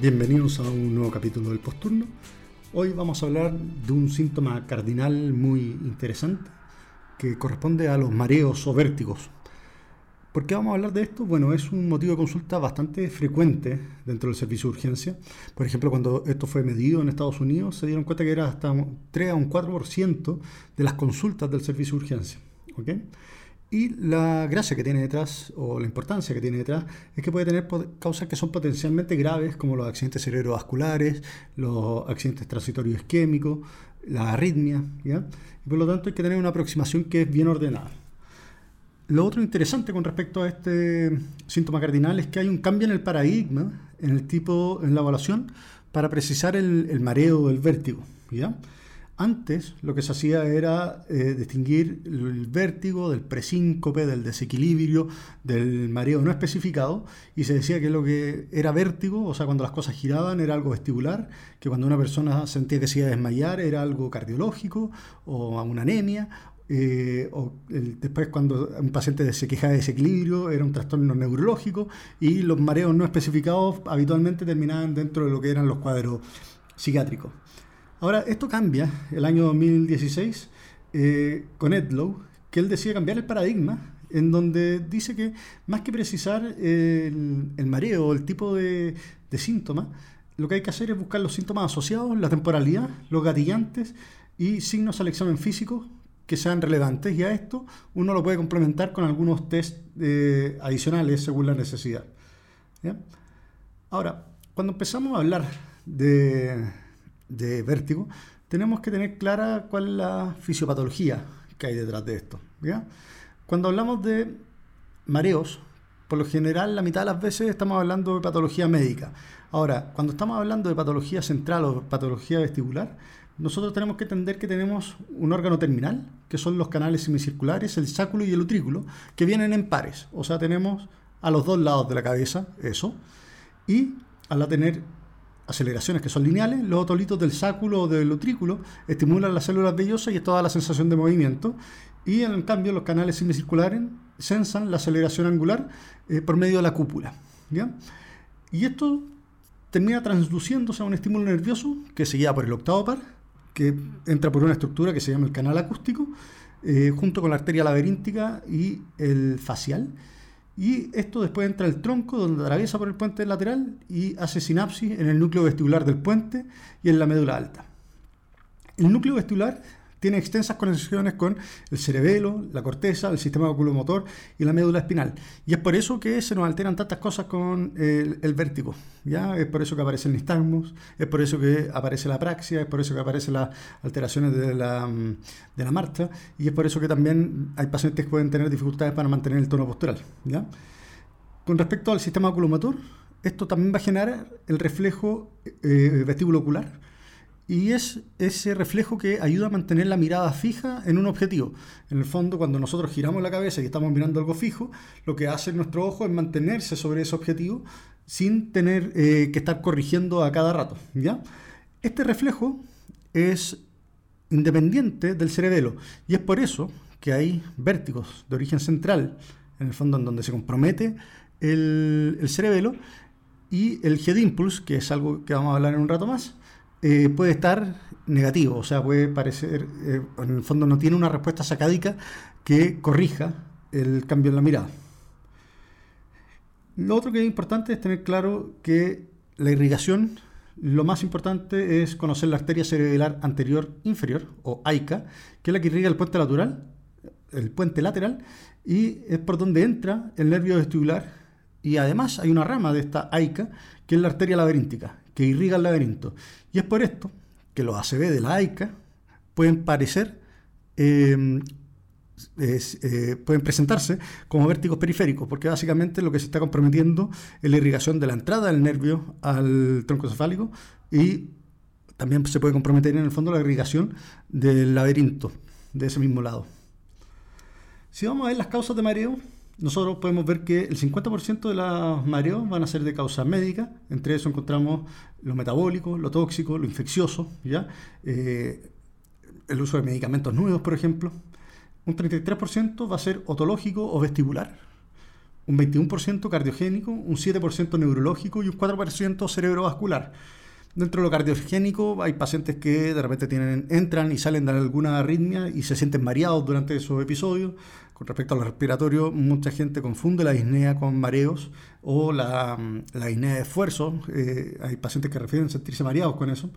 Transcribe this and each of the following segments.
Bienvenidos a un nuevo capítulo del Posturno. Hoy vamos a hablar de un síntoma cardinal muy interesante que corresponde a los mareos o vértigos. ¿Por qué vamos a hablar de esto? Bueno, es un motivo de consulta bastante frecuente dentro del servicio de urgencia. Por ejemplo, cuando esto fue medido en Estados Unidos, se dieron cuenta que era hasta 3 a un 4% de las consultas del servicio de urgencia. ¿okay? Y la gracia que tiene detrás, o la importancia que tiene detrás, es que puede tener causas que son potencialmente graves, como los accidentes cerebrovasculares, los accidentes transitorios isquémicos, la arritmia, ¿ya? Y por lo tanto hay que tener una aproximación que es bien ordenada. Lo otro interesante con respecto a este síntoma cardinal es que hay un cambio en el paradigma, en el tipo, en la evaluación, para precisar el, el mareo el vértigo, ¿ya? Antes lo que se hacía era eh, distinguir el vértigo del presíncope, del desequilibrio, del mareo no especificado, y se decía que lo que era vértigo, o sea, cuando las cosas giraban era algo vestibular, que cuando una persona sentía que se iba a desmayar era algo cardiológico o una anemia, eh, o después cuando un paciente se quejaba de desequilibrio era un trastorno neurológico, y los mareos no especificados habitualmente terminaban dentro de lo que eran los cuadros psiquiátricos. Ahora, esto cambia el año 2016 eh, con Edlow, que él decide cambiar el paradigma, en donde dice que más que precisar el, mareo o el tipo de, de síntoma, lo que hay que hacer es buscar los síntomas asociados, la temporalidad, los gatillantes y signos al examen físico que sean relevantes y a esto uno lo puede complementar con algunos test eh, adicionales según la necesidad. Ahora, cuando empezamos a hablar de, de vértigo, tenemos que tener clara cuál es la fisiopatología que hay detrás de esto. Cuando hablamos de mareos, por lo general la mitad de las veces estamos hablando de patología médica. Ahora, cuando estamos hablando de patología central o patología vestibular, nosotros tenemos que entender que tenemos un órgano terminal, que son los canales semicirculares, el sáculo y el utrículo, que vienen en pares. O sea, tenemos a los dos lados de la cabeza eso. Y al tener aceleraciones que son lineales, los otolitos del sáculo o del utrículo estimulan las células vellosas y es toda la sensación de movimiento. Y en cambio los canales semicirculares sensan la aceleración angular eh, por medio de la cúpula. ¿ya? Y esto termina transduciéndose a un estímulo nervioso que se guía por el octavo par, que entra por una estructura que se llama el canal acústico, eh, junto con la arteria laberíntica y el facial y esto después entra el tronco donde atraviesa por el puente lateral y hace sinapsis en el núcleo vestibular del puente y en la médula alta. El núcleo vestibular tiene extensas conexiones con el cerebelo, la corteza, el sistema oculomotor y la médula espinal. Y es por eso que se nos alteran tantas cosas con el, vértigo. ¿ya? Es por eso que aparecen nistagmos, es por eso que aparece la praxia, es por eso que aparecen las alteraciones de la, de la marcha y es por eso que también hay pacientes que pueden tener dificultades para mantener el tono postural. ¿ya? Con respecto al sistema oculomotor, esto también va a generar el reflejo eh, vestíbulo ocular y es ese reflejo que ayuda a mantener la mirada fija en un objetivo. En el fondo, cuando nosotros giramos la cabeza y estamos mirando algo fijo, lo que hace nuestro ojo es mantenerse sobre ese objetivo sin tener eh, que estar corrigiendo a cada rato. ¿ya? Este reflejo es independiente del cerebelo y es por eso que hay vértigos de origen central, en el fondo en donde se compromete el, el cerebelo, y el head impulse, que es algo que vamos a hablar en un rato más, eh, puede estar negativo, o sea, puede parecer, eh, en el fondo no tiene una respuesta sacádica que corrija el cambio en la mirada. Lo otro que es importante es tener claro que la irrigación, lo más importante es conocer la arteria cerebral anterior inferior, o AICA, que es la que irriga el puente lateral, el puente lateral, y es por donde entra el nervio vestibular. Y además hay una rama de esta AICA, que es la arteria laberíntica, que irriga el laberinto. Y es por esto que los ACV de la AICA pueden parecer, em, eh, pueden presentarse como vértigos periféricos, porque básicamente lo que se está comprometiendo es la irrigación de la entrada del nervio al tronco cefálico y también se puede comprometer en el fondo la irrigación del laberinto de ese mismo lado. Si vamos a ver las causas de mareo, nosotros podemos ver que el 50% de los mareos van a ser de causa médica, entre eso encontramos lo metabólico, lo tóxico, lo infeccioso, ¿ya? Eh, el uso de medicamentos nuevos, por ejemplo. Un 33% va a ser otológico o vestibular. un 21% cardiogénico, un 7% neurológico y un 4% cerebrovascular. Dentro de lo cardiogénico hay pacientes que de repente tienen, entran y salen de alguna arritmia y se sienten mareados durante esos episodios. Con respecto a lo respiratorio, mucha gente confunde la disnea con mareos o la, la disnea de esfuerzo. Eh, hay pacientes que refieren sentirse mareados con eso.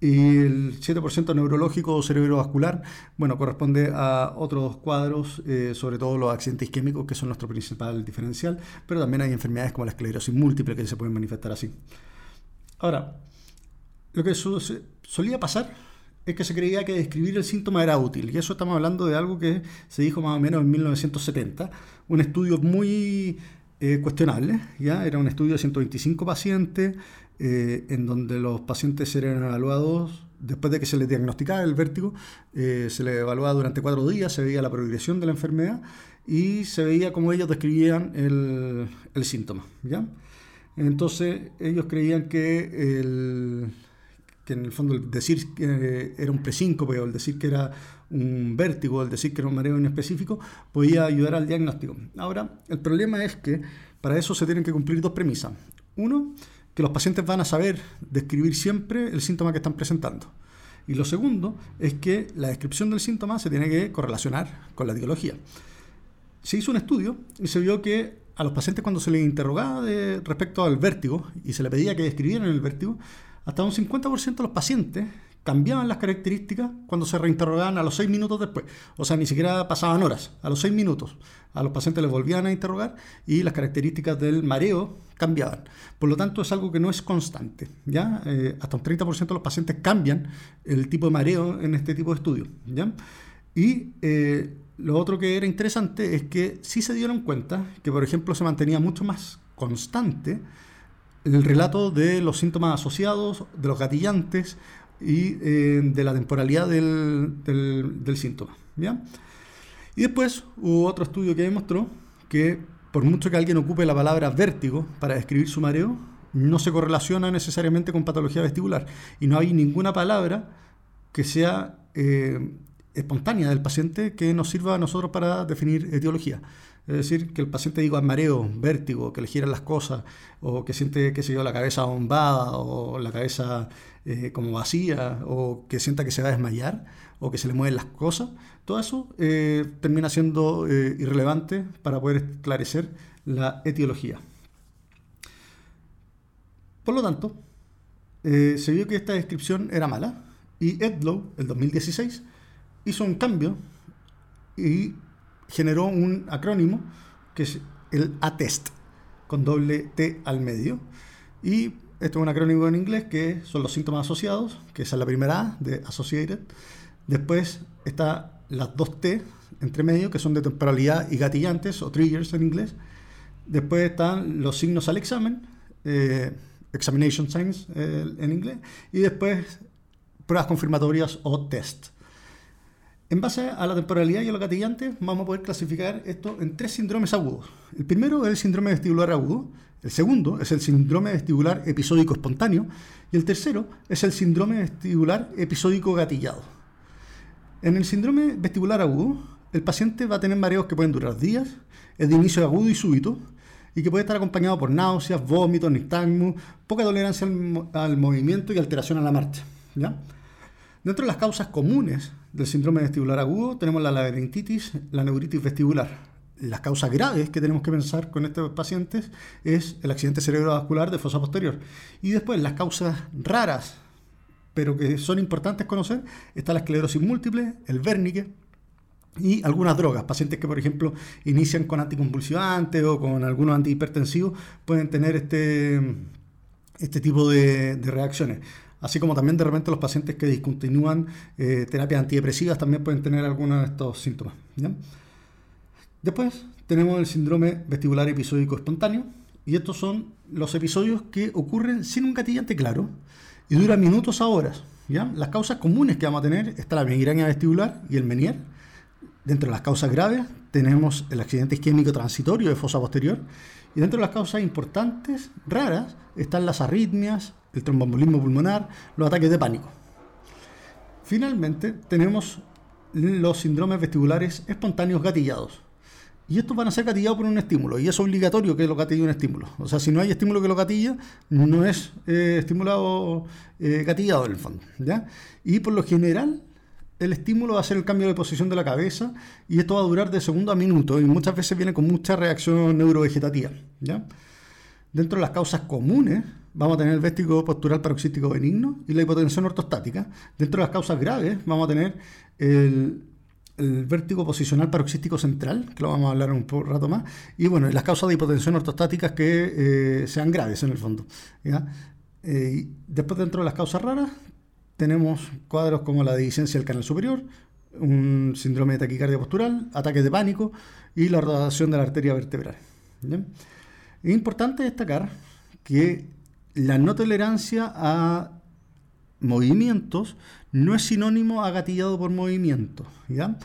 Y el 7% neurológico o cerebrovascular, bueno, corresponde a otros cuadros, eh, sobre todo los accidentes isquémicos, que son nuestro principal diferencial, pero también hay enfermedades como la esclerosis múltiple que se pueden manifestar así. Ahora, lo que solía pasar es que se creía que describir el síntoma era útil, y eso estamos hablando de algo que se dijo más o menos en 1970, un estudio muy eh, cuestionable, ¿ya? era un estudio de 125 pacientes, eh, en donde los pacientes eran evaluados después de que se les diagnosticaba el vértigo, eh, se les evaluaba durante cuatro días, se veía la progresión de la enfermedad y se veía cómo ellos describían el, el síntoma. ¿ya? Entonces ellos creían que el, en el fondo el decir que era un presíncope o el decir que era un vértigo, el decir que era un mareo en específico, podía ayudar al diagnóstico. Ahora, el problema es que para eso se tienen que cumplir dos premisas. Uno, que los pacientes van a saber describir siempre el síntoma que están presentando. Y lo segundo es que la descripción del síntoma se tiene que correlacionar con la etiología. Se hizo un estudio y se vio que a los pacientes cuando se les interrogaba de, respecto al vértigo y se les pedía que describieran el vértigo, hasta un 50% de los pacientes cambiaban las características cuando se reinterrogaban a los 6 minutos después. O sea, ni siquiera pasaban horas, a los 6 minutos. A los pacientes les volvían a interrogar y las características del mareo cambiaban. Por lo tanto, es algo que no es constante. ¿ya? Eh, hasta un 30% de los pacientes cambian el tipo de mareo en este tipo de estudios. Y eh, lo otro que era interesante es que sí se dieron cuenta que, por ejemplo, se mantenía mucho más constante el relato de los síntomas asociados, de los gatillantes y eh, de la temporalidad del, síntoma. Y después hubo otro estudio que demostró que por mucho que alguien ocupe la palabra vértigo para describir su mareo, no se correlaciona necesariamente con patología vestibular. Y no hay ninguna palabra que sea eh, espontánea del paciente que nos sirva a nosotros para definir etiología. Es decir, que el paciente diga mareo, vértigo, que le giran las cosas, o que siente, que se yo, la cabeza bombada, o la cabeza eh, como vacía, o que sienta que se va a desmayar, o que se le mueven las cosas. Todo eso eh, termina siendo eh, irrelevante para poder esclarecer la etiología. Por lo tanto, se vio que esta descripción era mala, y Edlow, el 2016, hizo un cambio y generó un acrónimo que es el ATEST, con doble T al medio. Y esto es un acrónimo en inglés que son los síntomas asociados, que es la primera A de Associated. Después está las dos T entre medio, que son de temporalidad y gatillantes, o triggers en inglés. Después están los signos al examen, eh, examination signs eh, en inglés. Y después pruebas confirmatorias o test. En base a la temporalidad y a los gatillantes, vamos a poder clasificar esto en tres síndromes agudos. El primero es el síndrome vestibular agudo, el segundo es el síndrome vestibular episódico espontáneo y el tercero es el síndrome vestibular episódico gatillado. En el síndrome vestibular agudo, el paciente va a tener mareos que pueden durar días, es de inicio agudo y súbito, y que puede estar acompañado por náuseas, vómitos, nixtagmus, poca tolerancia al, movimiento y alteración a la marcha. Dentro de las causas comunes del síndrome vestibular agudo tenemos la laberintitis, la neuritis vestibular. Las causas graves que tenemos que pensar con estos pacientes es el accidente cerebrovascular de fosa posterior. Y después las causas raras, pero que son importantes conocer, está la esclerosis múltiple, el Wernicke y algunas drogas. Pacientes que, por ejemplo, inician con anticonvulsivantes o con algunos antihipertensivos pueden tener este, este tipo de reacciones así como también de repente los pacientes que discontinúan eh, terapias antidepresivas también pueden tener algunos de estos síntomas. Después tenemos el síndrome vestibular episódico espontáneo, y estos son los episodios que ocurren sin un gatillante claro y duran minutos a horas. ¿ya? Las causas comunes que vamos a tener está la migraña vestibular y el Menier. Dentro de las causas graves tenemos el accidente isquémico transitorio de fosa posterior. Y dentro de las causas importantes, raras, están las arritmias, el trombombolismo pulmonar, los ataques de pánico. Finalmente, tenemos los síndromes vestibulares espontáneos gatillados. y estos van a ser gatillados por un estímulo, y es obligatorio que lo gatille un estímulo. O sea, si no hay estímulo que lo gatilla, no es eh, estimulado eh, gatillado en el fondo. ¿ya? Y por lo general, el estímulo va a ser el cambio de posición de la cabeza, y esto va a durar de segundo a minuto, y muchas veces viene con mucha reacción neurovegetativa. Dentro de las causas comunes, vamos a tener el vértigo postural paroxístico benigno y la hipotensión ortostática. Dentro de las causas graves, vamos a tener el el vértigo posicional paroxístico central, que lo vamos a hablar un rato más, y bueno, las causas de hipotensión ortostáticas que eh, sean graves en el fondo. Eh, después dentro de las causas raras tenemos cuadros como la dehiscencia del canal superior, un síndrome de taquicardia postural, ataques de pánico y la rotación de la arteria vertebral. Es importante destacar que la no tolerancia a movimientos no es sinónimo a gatillado por movimiento. ¿ya?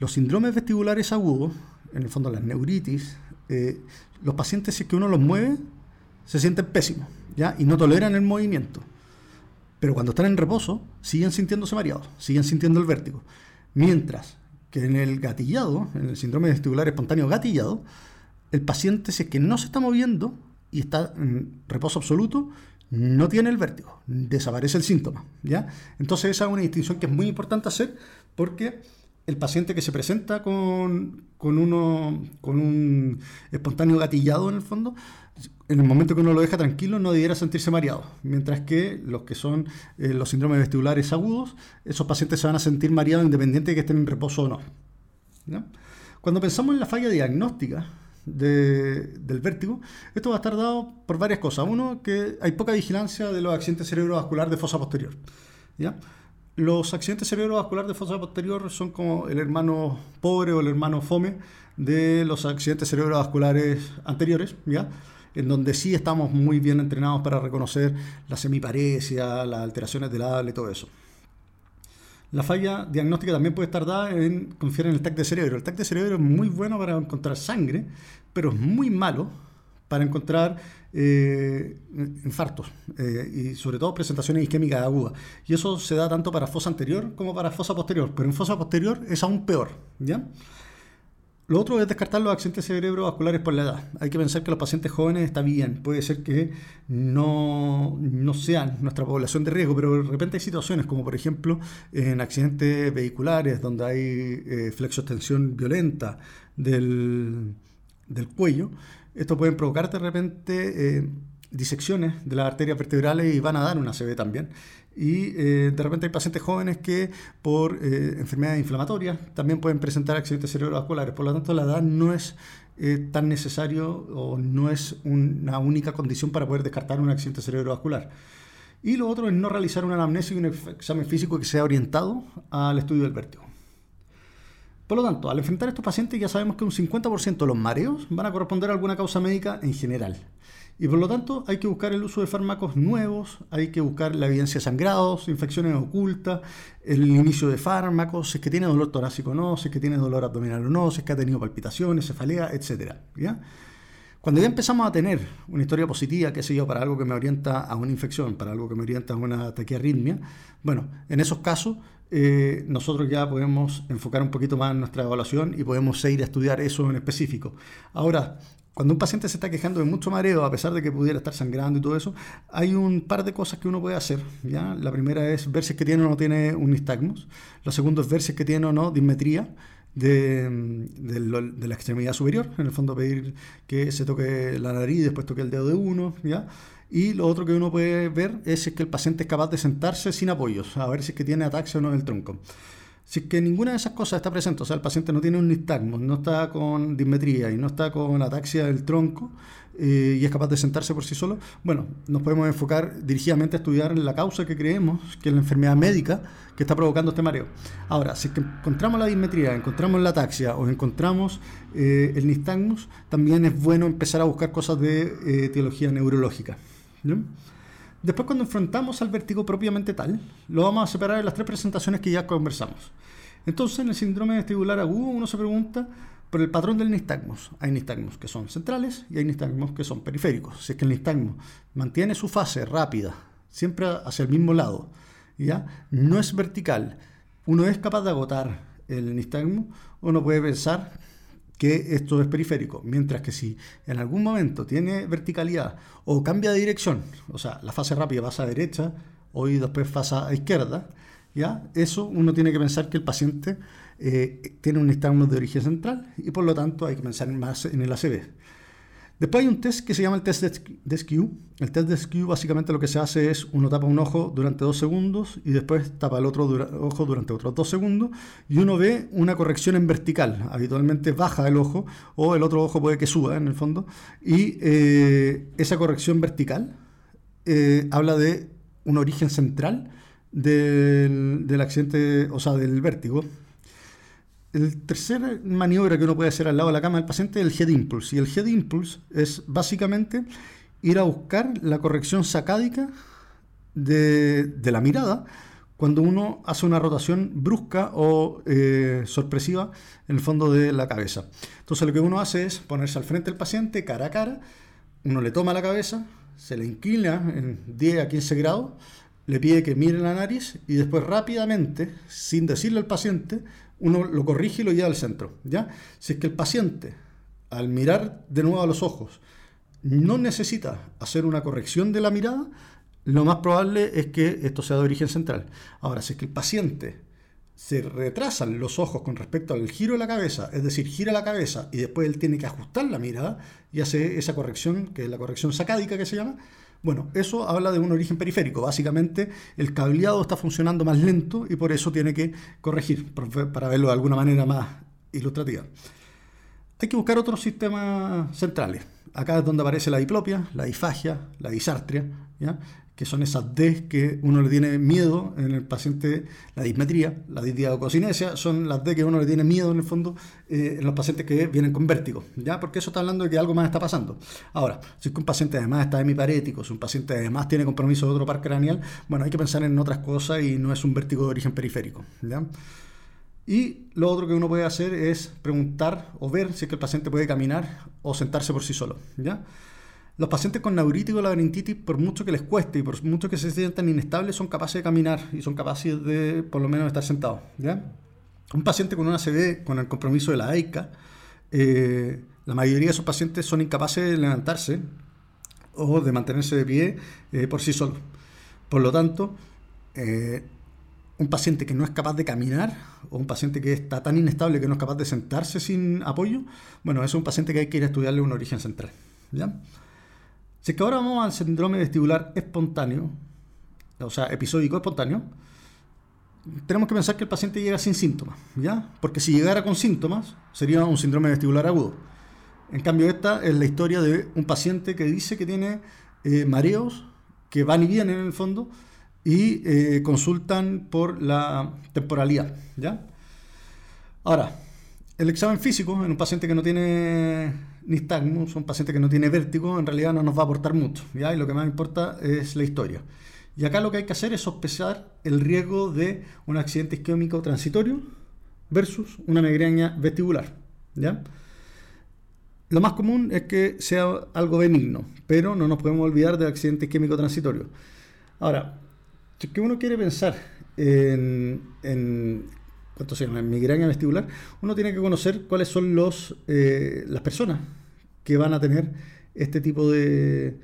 Los síndromes vestibulares agudos, en el fondo las neuritis, eh, los pacientes si es que uno los mueve, se sienten pésimos ¿ya? y no toleran el movimiento. Pero cuando están en reposo, siguen sintiéndose mareados, siguen sintiendo el vértigo. Mientras que en el gatillado, en el síndrome vestibular espontáneo gatillado, el paciente si es que no se está moviendo y está en reposo absoluto, no tiene el vértigo, desaparece el síntoma. ¿ya? Entonces esa es una distinción que es muy importante hacer porque el paciente que se presenta con, uno, con un espontáneo gatillado en el fondo, en el momento que uno lo deja tranquilo no debiera sentirse mareado, mientras que los que son eh, los síndromes vestibulares agudos, esos pacientes se van a sentir mareados independiente de que estén en reposo o no. Cuando pensamos en la falla diagnóstica, del vértigo, esto va a estar dado por varias cosas. Uno, que hay poca vigilancia de los accidentes cerebrovascular de fosa posterior. ¿ya? Los accidentes cerebrovascular de fosa posterior son como el hermano pobre o el hermano fome de los accidentes cerebrovasculares anteriores, ¿ya? en donde sí estamos muy bien entrenados para reconocer la semiparesia, las alteraciones del habla y todo eso. La falla diagnóstica también puede estar dada en confiar en el TAC de cerebro. El TAC de cerebro es muy bueno para encontrar sangre, pero es muy malo para encontrar eh, infartos eh, y sobre todo presentaciones isquémicas agudas. Y eso se da tanto para fosa anterior como para fosa posterior, pero en fosa posterior es aún peor. ¿ya? Lo otro es descartar los accidentes cerebrovasculares por la edad. Hay que pensar que los pacientes jóvenes está bien, puede ser que no, sean nuestra población de riesgo, pero de repente hay situaciones como por ejemplo en accidentes vehiculares donde hay eh, flexostensión violenta del, cuello. Esto puede provocar de repente eh, disecciones de las arterias vertebrales y van a dar una CB también. Y eh, de repente hay pacientes jóvenes que por eh, enfermedades inflamatorias también pueden presentar accidentes cerebrovasculares. Por lo tanto, la edad no es eh, tan necesario o no es una única condición para poder descartar un accidente cerebrovascular. Y lo otro es no realizar una anamnesis y un examen físico que sea orientado al estudio del vértigo. Por lo tanto, al enfrentar a estos pacientes ya sabemos que un 50% de los mareos van a corresponder a alguna causa médica en general. Y por lo tanto hay que buscar el uso de fármacos nuevos, hay que buscar la evidencia de sangrados, infecciones ocultas, el inicio de fármacos, si es que tiene dolor torácico o no, si es que tiene dolor abdominal o no, si es que ha tenido palpitaciones, cefalea, etc. ¿ya? Cuando ya empezamos a tener una historia positiva, qué sé yo, para algo que me orienta a una infección, para algo que me orienta a una taquiarritmia, bueno, en esos casos eh, nosotros ya podemos enfocar un poquito más nuestra evaluación y podemos seguir a estudiar eso en específico. Ahora, cuando un paciente se está quejando de mucho mareo, a pesar de que pudiera estar sangrando y todo eso, hay un par de cosas que uno puede hacer. ¿ya? La primera es ver si es que tiene o no tiene un nistagmus. Lo segundo es ver si es que tiene o no dismetría de, la extremidad superior. En el fondo pedir que se toque la nariz después toque el dedo de uno. ¿ya? Y lo otro que uno puede ver es que el paciente es capaz de sentarse sin apoyos, a ver si es que tiene ataxia o no en el tronco. Si es que ninguna de esas cosas está presente, o sea, el paciente no tiene un nistagmo, no está con dismetría y no está con ataxia del tronco eh, y es capaz de sentarse por sí solo, bueno, nos podemos enfocar dirigidamente a estudiar la causa que creemos que es la enfermedad médica que está provocando este mareo. Ahora, si es que encontramos la dismetría, encontramos la ataxia o encontramos eh, el nistagmus, también es bueno empezar a buscar cosas de eh, etiología neurológica. Después, cuando enfrentamos al vértigo propiamente tal, lo vamos a separar en las tres presentaciones que ya conversamos. Entonces, en el síndrome vestibular agudo, uno se pregunta por el patrón del nistagmus. Hay nistagmus que son centrales y hay nistagmus que son periféricos. Si es que el nistagmus mantiene su fase rápida, siempre hacia el mismo lado, ¿ya? no es vertical, uno es capaz de agotar el nistagmus, uno puede pensar que esto es periférico, mientras que si en algún momento tiene verticalidad o cambia de dirección, o sea, la fase rápida pasa a derecha o después pasa a izquierda, ¿ya? Eso uno tiene que pensar que el paciente eh, tiene un nistagmo de origen central y por lo tanto hay que pensar más en el ACV. Después hay un test que se llama el test de SKU. El test de SKU básicamente lo que se hace es uno tapa un ojo durante dos segundos y después tapa el otro ojo durante otros dos segundos y uno ve una corrección en vertical. Habitualmente baja el ojo o el otro ojo puede que suba en el fondo y eh, esa corrección vertical eh, habla de un origen central del, del accidente, o sea, del vértigo, el tercer maniobra que uno puede hacer al lado de la cama del paciente es el head impulse. Y el head impulse es básicamente ir a buscar la corrección sacádica de, la mirada cuando uno hace una rotación brusca o eh, sorpresiva en el fondo de la cabeza. Entonces lo que uno hace es ponerse al frente del paciente cara a cara, uno le toma la cabeza, se le inclina en 10 a 15 grados, le pide que mire la nariz y después rápidamente, sin decirle al paciente, uno lo corrige y lo lleva al centro. ¿ya? Si es que el paciente, al mirar de nuevo a los ojos, no necesita hacer una corrección de la mirada, lo más probable es que esto sea de origen central. Ahora, si es que el paciente se retrasan los ojos con respecto al giro de la cabeza, es decir, gira la cabeza y después él tiene que ajustar la mirada y hace esa corrección, que es la corrección sacádica que se llama, bueno, eso habla de un origen periférico. Básicamente, el cableado está funcionando más lento y por eso tiene que corregir, para verlo de alguna manera más ilustrativa. Hay que buscar otros sistemas centrales. Acá es donde aparece la diplopia, la disfagia, la disartria, ¿ya? Que son esas D que uno le tiene miedo en el paciente, la dismetría, la disdiadococinesia, son las D que uno le tiene miedo en el fondo eh, en los pacientes que vienen con vértigo, ¿ya? Porque eso está hablando de que algo más está pasando. Ahora, si es que un paciente además está hemiparético, si un paciente además tiene compromiso de otro par craneal, bueno, hay que pensar en otras cosas y no es un vértigo de origen periférico, ¿ya? Y lo otro que uno puede hacer es preguntar o ver si es que el paciente puede caminar o sentarse por sí solo, ¿ya? Los pacientes con neurítico laberintitis, por mucho que les cueste y por mucho que se sientan inestables, son capaces de caminar y son capaces de, por lo menos, estar sentados. Un paciente con una ACV, con el compromiso de la AICA, eh, la mayoría de esos pacientes son incapaces de levantarse o de mantenerse de pie eh, por sí solos. Por lo tanto, eh, un paciente que no es capaz de caminar o un paciente que está tan inestable que no es capaz de sentarse sin apoyo, bueno, es un paciente que hay que ir a estudiarle un origen central. Si que ahora vamos al síndrome vestibular espontáneo, o sea, episódico espontáneo, tenemos que pensar que el paciente llega sin síntomas, ¿ya? Porque si llegara con síntomas, sería un síndrome vestibular agudo. En cambio, esta es la historia de un paciente que dice que tiene eh, mareos, que van y vienen en el fondo, y eh, consultan por la temporalidad, ¿ya? Ahora, el examen físico en un paciente que no tiene nistagmus, un paciente que no tiene vértigo, en realidad no nos va a aportar mucho, ¿ya? Y lo que más importa es la historia. Y acá lo que hay que hacer es sospechar el riesgo de un accidente isquémico transitorio versus una migraña vestibular, ¿ya? Lo más común es que sea algo benigno, pero no nos podemos olvidar del accidente isquémico transitorio. Ahora, si que uno quiere pensar en, en ¿cuánto se llama? migraña vestibular, uno tiene que conocer cuáles son los, eh, las personas que van a tener este tipo de,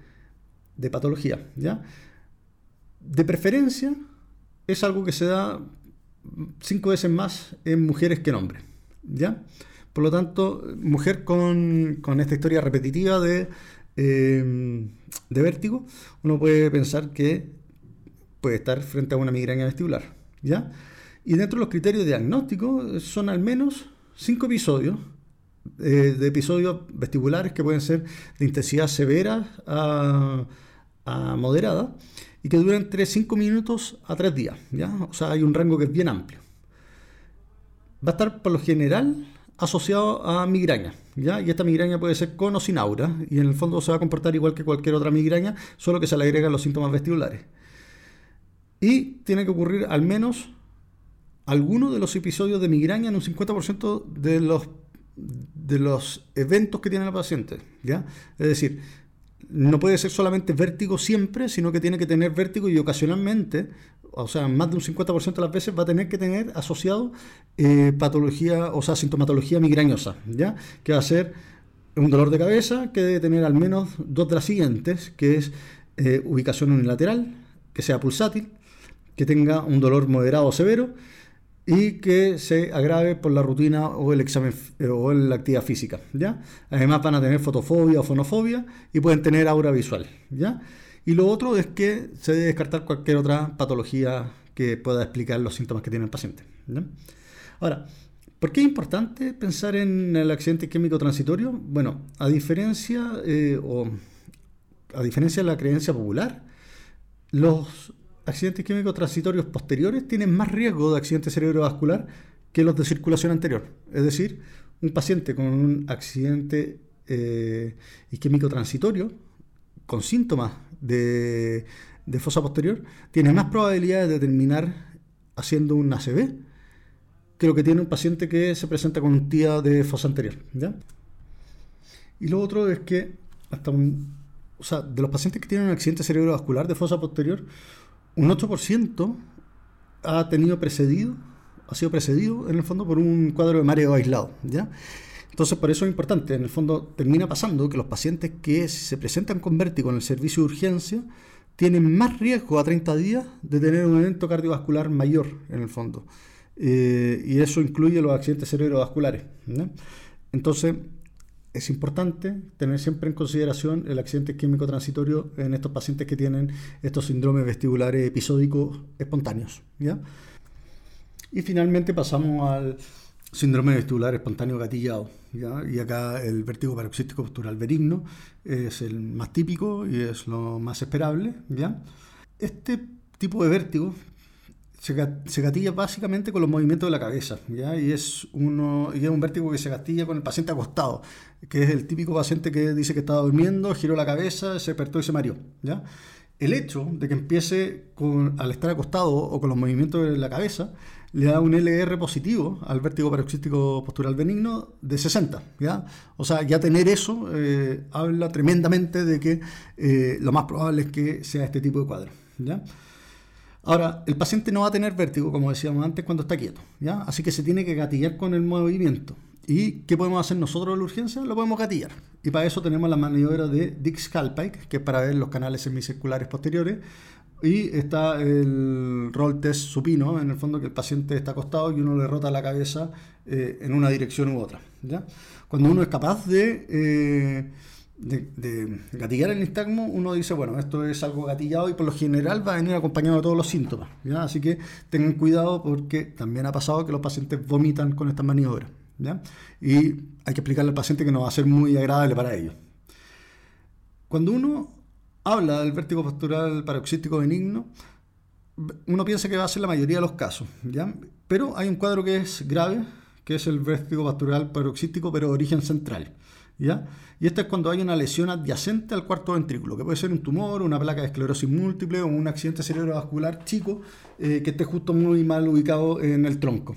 de patología. ¿ya? De preferencia, es algo que se da cinco veces más en mujeres que en hombres. ¿ya? Por lo tanto, mujer con, con esta historia repetitiva de, eh, de vértigo, uno puede pensar que puede estar frente a una migraña vestibular. ¿ya? Y dentro de los criterios de diagnóstico son al menos cinco episodios eh, de episodios vestibulares que pueden ser de intensidad severa a, moderada y que duran entre 5 minutos a 3 días. ¿ya? O sea, hay un rango que es bien amplio. Va a estar por lo general asociado a migraña. ¿ya? Y esta migraña puede ser con o sin aura y en el fondo se va a comportar igual que cualquier otra migraña, solo que se le agregan los síntomas vestibulares. Y tiene que ocurrir al menos algunos de los episodios de migraña en un 50% de los, de los eventos que tiene el paciente. ¿ya? Es decir, no puede ser solamente vértigo siempre, sino que tiene que tener vértigo y ocasionalmente o sea, más de un 50% de las veces va a tener que tener asociado eh, patología, o sea, sintomatología migrañosa, ¿ya? Que va a ser un dolor de cabeza que debe tener al menos dos de las siguientes, que es eh, ubicación unilateral, que sea pulsátil, que tenga un dolor moderado o severo y que se agrave por la rutina o el examen eh, o la actividad física, ¿ya? Además van a tener fotofobia o fonofobia y pueden tener aura visual, ¿ya? Y lo otro es que se debe descartar cualquier otra patología que pueda explicar los síntomas que tiene el paciente. Ahora, ¿por qué es importante pensar en el accidente químico transitorio? Bueno, a diferencia, eh, o, a diferencia de la creencia popular, los accidentes químicos transitorios posteriores tienen más riesgo de accidente cerebrovascular que los de circulación anterior. Es decir, un paciente con un accidente eh, isquémico transitorio, con síntomas de, fosa posterior tiene más probabilidades de terminar haciendo un ACV que lo que tiene un paciente que se presenta con un TIA de fosa anterior. Y lo otro es que hasta un, o sea, de los pacientes que tienen un accidente cerebrovascular de fosa posterior, un 8% ha tenido precedido, ha sido precedido en el fondo por un cuadro de mareo aislado. ¿ya? Entonces, por eso es importante. En el fondo, termina pasando que los pacientes que se presentan con vértigo en el servicio de urgencia tienen más riesgo a 30 días de tener un evento cardiovascular mayor, en el fondo. Eh, y eso incluye los accidentes cerebrovasculares. Entonces, es importante tener siempre en consideración el accidente químico transitorio en estos pacientes que tienen estos síndromes vestibulares episódicos espontáneos. ¿ya? Y finalmente pasamos al síndrome vestibular espontáneo gatillado. Y acá el vértigo paroxístico postural benigno es el más típico y es lo más esperable. ¿ya? Este tipo de vértigo se, gatilla básicamente con los movimientos de la cabeza, ¿ya? Y es, uno, y es un vértigo que se gatilla con el paciente acostado, que es el típico paciente que dice que estaba durmiendo, giró la cabeza, se despertó y se mareó, ¿ya? El hecho de que empiece al estar acostado o con los movimientos de la cabeza le da un LR positivo al vértigo paroxístico postural benigno de 60. ¿ya? O sea, ya tener eso eh, habla tremendamente de que eh, lo más probable es que sea este tipo de cuadro. ¿ya? Ahora, el paciente no va a tener vértigo, como decíamos antes, cuando está quieto. ¿ya? Así que se tiene que gatillar con el movimiento. ¿Y qué podemos hacer nosotros en la urgencia? Lo podemos gatillar. Y para eso tenemos la maniobra de Dix-Calpike, que es para ver los canales semicirculares posteriores, y está el roll test supino, en el fondo que el paciente está acostado y uno le rota la cabeza eh, en una dirección u otra. ¿ya? Cuando uno es capaz de, eh, de, gatillar el nistagmo, uno dice, bueno, esto es algo gatillado y por lo general va a venir acompañado de todos los síntomas. Así que tengan cuidado porque también ha pasado que los pacientes vomitan con estas maniobras. ¿ya? Y hay que explicarle al paciente que no va a ser muy agradable para ellos. Cuando uno habla del vértigo postural paroxístico benigno, uno piensa que va a ser la mayoría de los casos, ¿ya? Pero hay un cuadro que es grave, que es el vértigo postural paroxístico, pero de origen central. ¿Ya? Y esto es cuando hay una lesión adyacente al cuarto ventrículo, que puede ser un tumor, una placa de esclerosis múltiple o un accidente cerebrovascular chico eh, que esté justo muy mal ubicado en el tronco.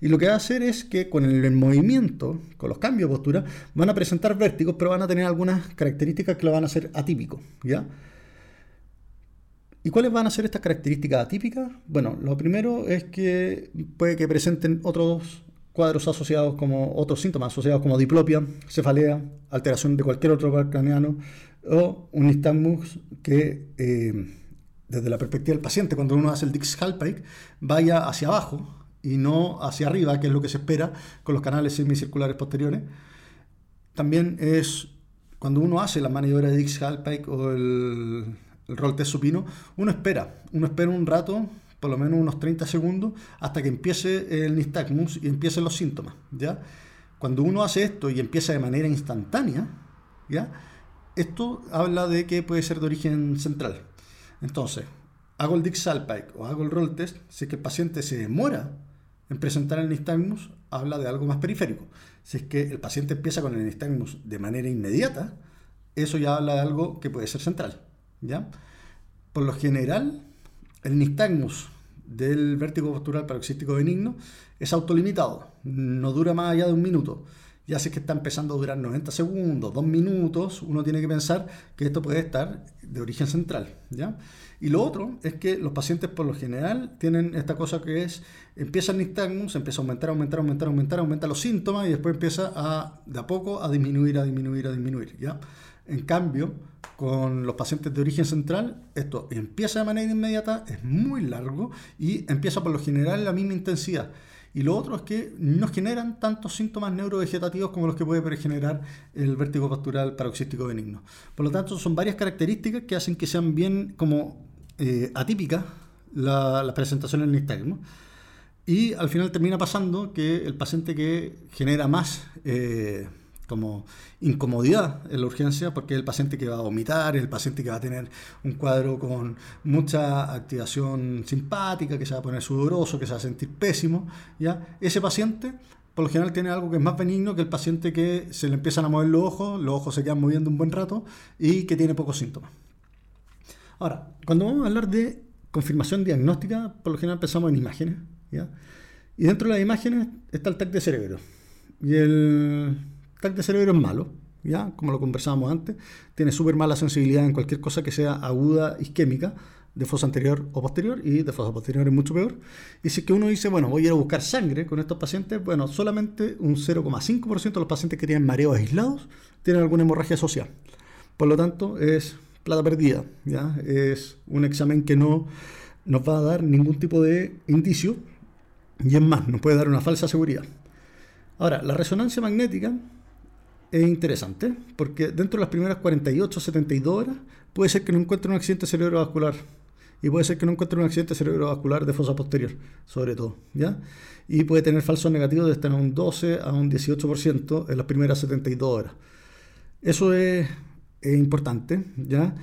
Y lo que va a hacer es que con el movimiento, con los cambios de postura, van a presentar vértigos, pero van a tener algunas características que lo van a hacer atípico. ¿ya? ¿Y cuáles van a ser estas características atípicas? Bueno, lo primero es que puede que presenten otros cuadros asociados como otros síntomas asociados como diplopia, cefalea, alteración de cualquier otro par craneano o un nistagmus que eh, desde la perspectiva del paciente cuando uno hace el Dix-Hallpike vaya hacia abajo y no hacia arriba, que es lo que se espera con los canales semicirculares posteriores. También es cuando uno hace la maniobra de Dix-Hallpike o el, el test supino, uno espera, uno espera un rato por lo menos unos 30 segundos hasta que empiece el nistagmus y empiecen los síntomas. ¿ya? Cuando uno hace esto y empieza de manera instantánea, ¿ya? esto habla de que puede ser de origen central. Entonces, hago el Dix-Salpike o hago el roll test, si es que el paciente se demora en presentar el nistagmus, habla de algo más periférico. Si es que el paciente empieza con el nistagmus de manera inmediata, eso ya habla de algo que puede ser central. ¿ya? Por lo general, el nistagmus del vértigo postural paroxístico benigno es autolimitado, no dura más allá de un minuto. Ya sé que está empezando a durar 90 segundos, 2 minutos, uno tiene que pensar que esto puede estar de origen central. ¿ya? Y lo otro es que los pacientes por lo general tienen esta cosa que es, empieza el nistagmo, se empieza a aumentar, aumentar, aumentar, aumentar, aumenta los síntomas y después empieza a, de a poco a disminuir, a disminuir, a disminuir. ¿ya? En cambio, con los pacientes de origen central, esto empieza de manera inmediata, es muy largo y empieza por lo general la misma intensidad. Y lo otro es que no generan tantos síntomas neurovegetativos como los que puede generar el vértigo postural paroxístico benigno. Por lo tanto, son varias características que hacen que sean bien como eh, atípicas las presentaciones en nistagmo. Y al final termina pasando que el paciente que genera más eh, como incomodidad en la urgencia porque el paciente que va a vomitar, el paciente que va a tener un cuadro con mucha activación simpática, que se va a poner sudoroso, que se va a sentir pésimo, ¿ya? Ese paciente por lo general tiene algo que es más benigno que el paciente que se le empiezan a mover los ojos, los ojos se quedan moviendo un buen rato y que tiene pocos síntomas. Ahora, cuando vamos a hablar de confirmación diagnóstica, por lo general pensamos en imágenes. Y dentro de las imágenes está el TAC de cerebro. Y el TAC de cerebro es malo, ¿ya? Como lo conversábamos antes, tiene súper mala sensibilidad en cualquier cosa que sea aguda isquémica, de fosa anterior o posterior, y de fosa posterior es mucho peor. Y si es que uno dice, bueno, voy a ir a buscar sangre con estos pacientes, bueno, solamente un 0,5% de los pacientes que tienen mareos aislados tienen alguna hemorragia social. Por lo tanto, es plata perdida, ¿ya? Es un examen que no nos va a dar ningún tipo de indicio, y es más, nos puede dar una falsa seguridad. Ahora, la resonancia magnética es interesante, porque dentro de las primeras 48, 72 horas puede ser que no encuentre un accidente cerebrovascular. Y puede ser que no encuentre un accidente cerebrovascular de fosa posterior, sobre todo. ¿ya? Y puede tener falsos negativos de estar un 12 a un 18% en las primeras 72 horas. Eso es, es importante, ¿ya?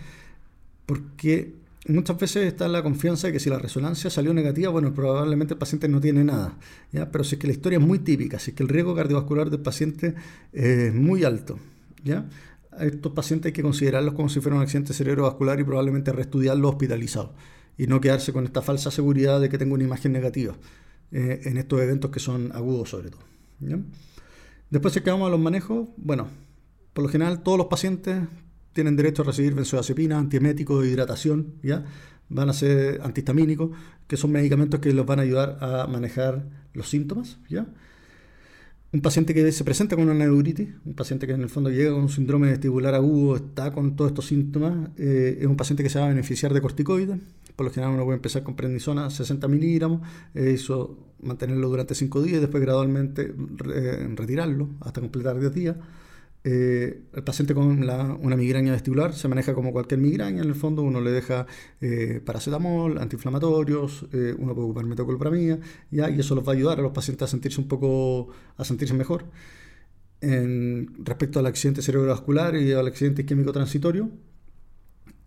Porque muchas veces está la confianza de que si la resonancia salió negativa, bueno, probablemente el paciente no tiene nada, ¿ya? pero si es que la historia es muy típica, si es que el riesgo cardiovascular del paciente es muy alto, ¿ya? a estos pacientes hay que considerarlos como si fuera un accidente cerebrovascular y probablemente reestudiarlos hospitalizados y no quedarse con esta falsa seguridad de que tengo una imagen negativa eh, en estos eventos que son agudos sobre todo. Después si quedamos a los manejos, bueno, por lo general todos los pacientes tienen derecho a recibir benzodiazepina, antieméticos hidratación, ¿ya? Van a ser antihistamínicos, que son medicamentos que los van a ayudar a manejar los síntomas, ¿ya? Un paciente que se presenta con una neuritis, un paciente que en el fondo llega con un síndrome vestibular agudo, está con todos estos síntomas, eh, es un paciente que se va a beneficiar de corticoides. Por lo general uno puede empezar con prednisona 60 miligramos, eh, eso mantenerlo durante 5 días y después gradualmente eh, retirarlo hasta completar 10 días. Eh, el paciente con una migraña vestibular se maneja como cualquier migraña, en el fondo uno le deja eh, paracetamol, antiinflamatorios, eh, uno puede ocupar metoclopramida, ¿ya? y eso los va a ayudar a los pacientes a sentirse un poco, a sentirse mejor. En, respecto al accidente cerebrovascular y al accidente isquémico transitorio,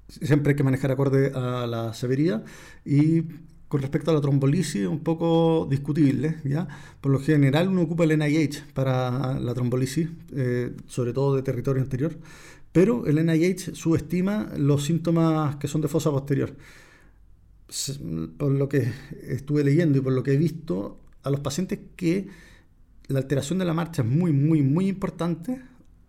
siempre hay que manejar acorde a la severidad y con respecto a la trombolisis, un poco discutible. ¿ya? Por lo general uno ocupa el NIH para la trombolisis, eh, sobre todo de territorio anterior, pero el NIH subestima los síntomas que son de fosa posterior. Por lo que estuve leyendo y por lo que he visto, a los pacientes que la alteración de la marcha es muy, muy, muy importante,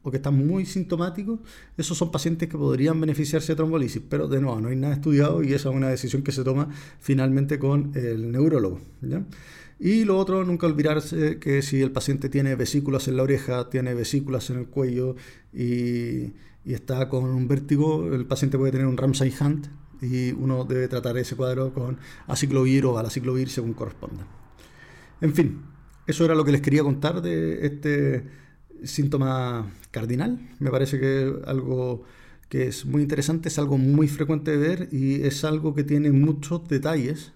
o que están muy sintomáticos, esos son pacientes que podrían beneficiarse de trombolisis, pero de nuevo, no hay nada estudiado y esa es una decisión que se toma finalmente con el neurólogo. Y lo otro, nunca olvidarse que si el paciente tiene vesículas en la oreja, tiene vesículas en el cuello y, está con un vértigo, el paciente puede tener un Ramsay Hunt y uno debe tratar ese cuadro con aciclovir o alaciclovir según corresponda. En fin, eso era lo que les quería contar de este síntoma cardinal. Me parece que algo que es muy interesante, es algo muy frecuente de ver y es algo que tiene muchos detalles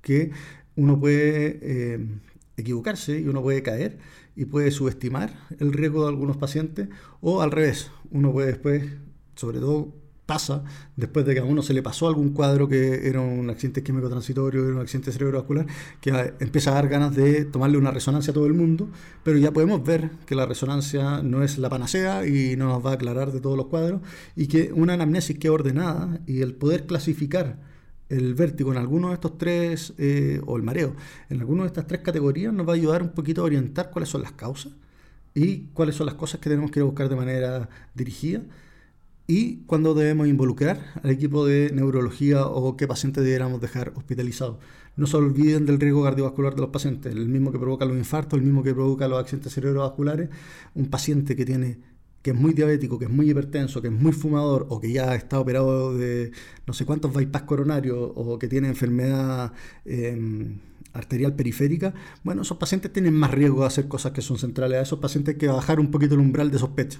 que uno puede eh, equivocarse y uno puede caer y puede subestimar el riesgo de algunos pacientes o al revés, uno puede después, sobre todo pasa después de que a uno se le pasó algún cuadro que era un accidente químico transitorio, era un accidente cerebrovascular, que empieza a dar ganas de tomarle una resonancia a todo el mundo, pero ya podemos ver que la resonancia no es la panacea y no nos va a aclarar de todos los cuadros, y que una anamnesis que ordenada y el poder clasificar el vértigo en alguno de estos tres, eh, o el mareo, en alguna de estas tres categorías nos va a ayudar un poquito a orientar cuáles son las causas y cuáles son las cosas que tenemos que ir a buscar de manera dirigida y cuándo debemos involucrar al equipo de neurología o qué paciente deberíamos dejar hospitalizado. No se olviden del riesgo cardiovascular de los pacientes, el mismo que provoca los infartos, el mismo que provoca los accidentes cerebrovasculares. Un paciente que tiene que es muy diabético, que es muy hipertenso, que es muy fumador o que ya está operado de no sé cuántos bypass coronarios o que tiene enfermedad em, arterial periférica, bueno, esos pacientes tienen más riesgo de hacer cosas que son centrales a esos pacientes hay que bajar un poquito el umbral de sospecha.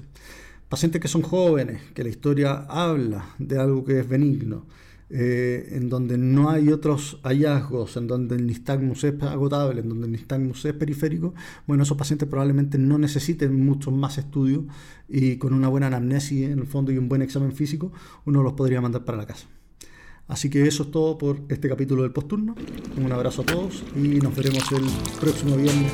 Pacientes que son jóvenes, que la historia habla de algo que es benigno, eh, en donde no hay otros hallazgos, en donde el nistagmus es agotable, en donde el nistagmus es periférico, bueno, esos pacientes probablemente no necesiten muchos más estudios y con una buena anamnesis en el fondo y un buen examen físico, uno los podría mandar para la casa. Así que eso es todo por este capítulo del posturno. Un abrazo a todos y nos veremos el próximo viernes